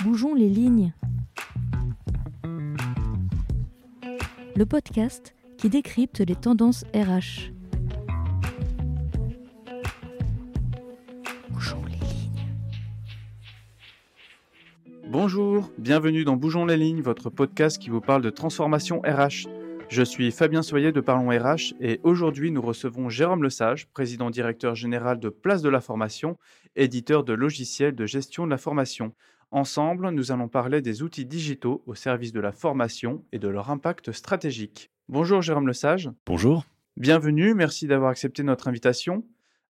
Bougeons les lignes. Le podcast qui décrypte les tendances RH. Bougeons les lignes. Bonjour, bienvenue dans Bougeons les lignes, votre podcast qui vous parle de transformation RH. Je suis Fabien Soyer de Parlons RH et aujourd'hui nous recevons Jérôme Lesage, président directeur général de Place de la Formation, éditeur de logiciels de gestion de la formation. Ensemble, nous allons parler des outils digitaux au service de la formation et de leur impact stratégique. Bonjour Jérôme Lesage. Bonjour. Bienvenue, merci d'avoir accepté notre invitation.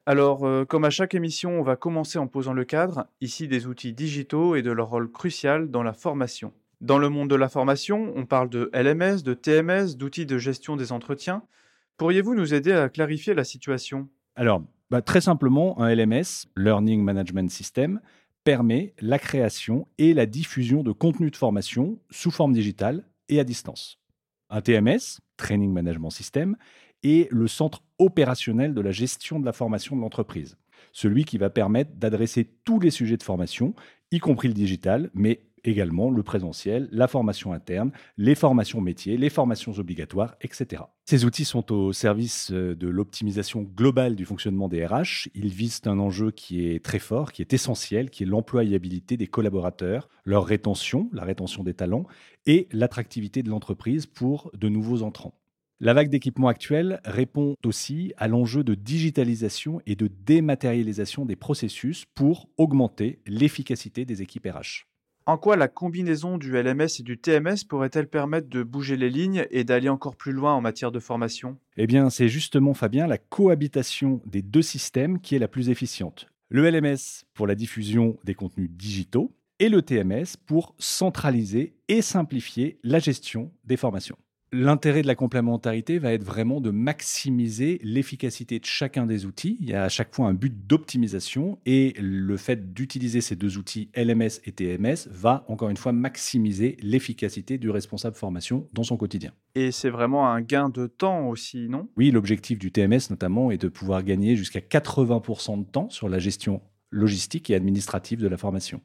Alors, euh, comme à chaque émission, on va commencer en posant le cadre, ici des outils digitaux et de leur rôle crucial dans la formation. Dans le monde de la formation, on parle de LMS, de TMS, d'outils de gestion des entretiens. Pourriez-vous nous aider à clarifier la situation? Alors, bah, très simplement, un LMS, Learning Management System, permet la création et la diffusion de contenus de formation sous forme digitale et à distance. Un TMS, Training Management System, est le centre opérationnel de la gestion de la formation de l'entreprise. Celui qui va permettre d'adresser tous les sujets de formation, y compris le digital, mais également le présentiel, la formation interne, les formations métiers, les formations obligatoires, etc. Ces outils sont au service euh, de l'optimisation globale du fonctionnement des RH. Ils visent un enjeu qui est très fort, qui est essentiel, qui est l'employabilité des collaborateurs, leur rétention, la rétention des talents, et l'attractivité de l'entreprise pour de nouveaux entrants. La vague d'équipements actuelle répond aussi à l'enjeu de digitalisation et de dématérialisation des processus pour augmenter l'efficacité des équipes RH. En quoi la combinaison du LMS et du TMS pourrait-elle permettre de bouger les lignes et d'aller encore plus loin en matière de formation? Eh bien, c'est justement, Fabien, la cohabitation des deux systèmes qui est la plus efficiente. Le LMS pour la diffusion des contenus digitaux et le TMS pour centraliser et simplifier la gestion des formations. L'intérêt de la complémentarité va être vraiment de maximiser l'efficacité de chacun des outils. Il y a à chaque fois un but d'optimisation et le fait d'utiliser ces deux outils LMS et TMS va encore une fois maximiser l'efficacité du responsable formation dans son quotidien. Et c'est vraiment un gain de temps aussi, non? Oui, l'objectif du TMS notamment est de pouvoir gagner jusqu'à 80% de temps sur la gestion logistique et administrative de la formation.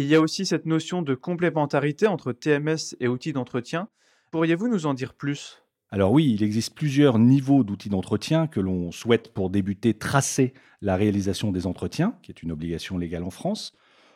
Il y a aussi cette notion de complémentarité entre TMS et outils d'entretien. Pourriez-vous nous en dire plus? Alors oui, il existe plusieurs niveaux d'outils d'entretien que l'on souhaite pour débuter tracer la réalisation des entretiens, qui est une obligation légale en France,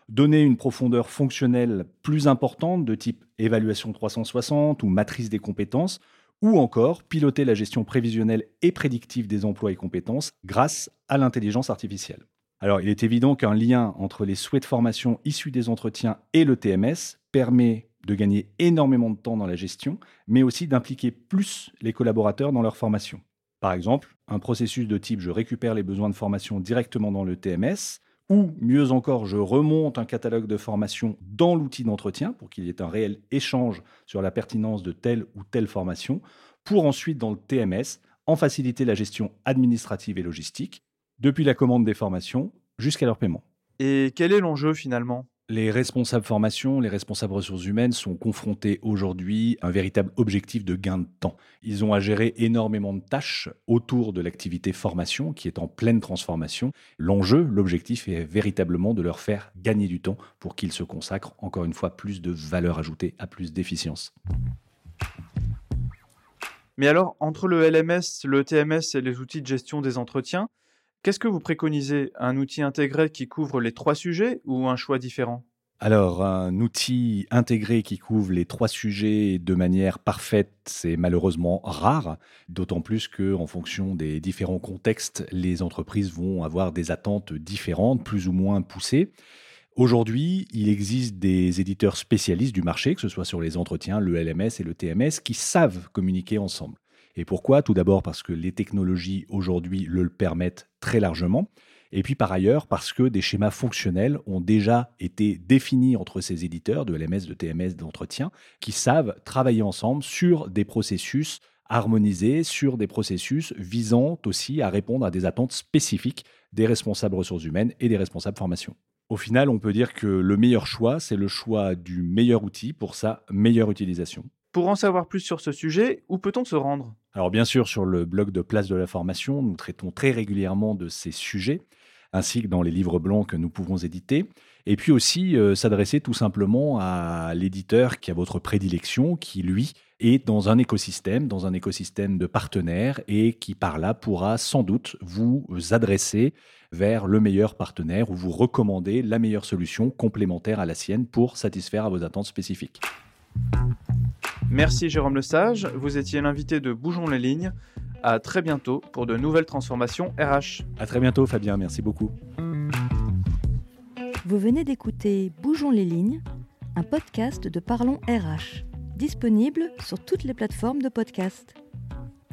donner une profondeur fonctionnelle plus importante de type évaluation 360 ou matrice des compétences, ou encore piloter la gestion prévisionnelle et prédictive des emplois et compétences grâce à l'intelligence artificielle. Alors, il est évident qu'un lien entre les souhaits de formation issus des entretiens et le TMS permet de gagner énormément de temps dans la gestion, mais aussi d'impliquer plus les collaborateurs dans leur formation. Par exemple, un processus de type je récupère les besoins de formation directement dans le TMS, ou mieux encore, je remonte un catalogue de formation dans l'outil d'entretien pour qu'il y ait un réel échange sur la pertinence de telle ou telle formation, pour ensuite, dans le TMS, en faciliter la gestion administrative et logistique, depuis la commande des formations jusqu'à leur paiement. Et quel est l'enjeu finalement? Les responsables formation, les responsables ressources humaines sont confrontés aujourd'hui à un véritable objectif de gain de temps. Ils ont à gérer énormément de tâches autour de l'activité formation qui est en pleine transformation. L'enjeu, l'objectif est véritablement de leur faire gagner du temps pour qu'ils se consacrent encore une fois plus de valeur ajoutée, à plus d'efficience. Mais alors, entre le LMS, le TMS et les outils de gestion des entretiens, Qu'est-ce que vous préconisez? Un outil intégré qui couvre les trois sujets ou un choix différent? Alors, un outil intégré qui couvre les trois sujets de manière parfaite, c'est malheureusement rare, d'autant plus que, en fonction des différents contextes, les entreprises vont avoir des attentes différentes, plus ou moins poussées. Aujourd'hui, il existe des éditeurs spécialistes du marché, que ce soit sur les entretiens, le LMS et le TMS, qui savent communiquer ensemble. Et pourquoi? Tout d'abord parce que les technologies aujourd'hui le permettent très largement. Et puis par ailleurs, parce que des schémas fonctionnels ont déjà été définis entre ces éditeurs de LMS, de TMS, d'entretien, qui savent travailler ensemble sur des processus harmonisés, sur des processus visant aussi à répondre à des attentes spécifiques des responsables ressources humaines et des responsables formation. Au final, on peut dire que le meilleur choix, c'est le choix du meilleur outil pour sa meilleure utilisation. Pour en savoir plus sur ce sujet, où peut-on se rendre? Alors bien sûr, sur le blog de Place de la Formation, nous traitons très régulièrement de ces sujets. ainsi que dans les livres blancs que nous pouvons éditer. Et puis aussi euh, s'adresser tout simplement à l'éditeur qui a votre prédilection, qui lui est dans un écosystème, dans un écosystème de partenaires et qui par là pourra sans doute vous adresser vers le meilleur partenaire ou vous recommander la meilleure solution complémentaire à la sienne pour satisfaire à vos attentes spécifiques. Merci Jérôme Lesage, vous étiez l'invité de Bougeons les lignes. À très bientôt pour de nouvelles transformations RH. À très bientôt Fabien, merci beaucoup. Vous venez d'écouter Bougeons les lignes, un podcast de Parlons RH, disponible sur toutes les plateformes de podcast.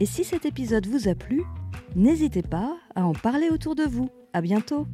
Et si cet épisode vous a plu, n'hésitez pas à en parler autour de vous. À bientôt!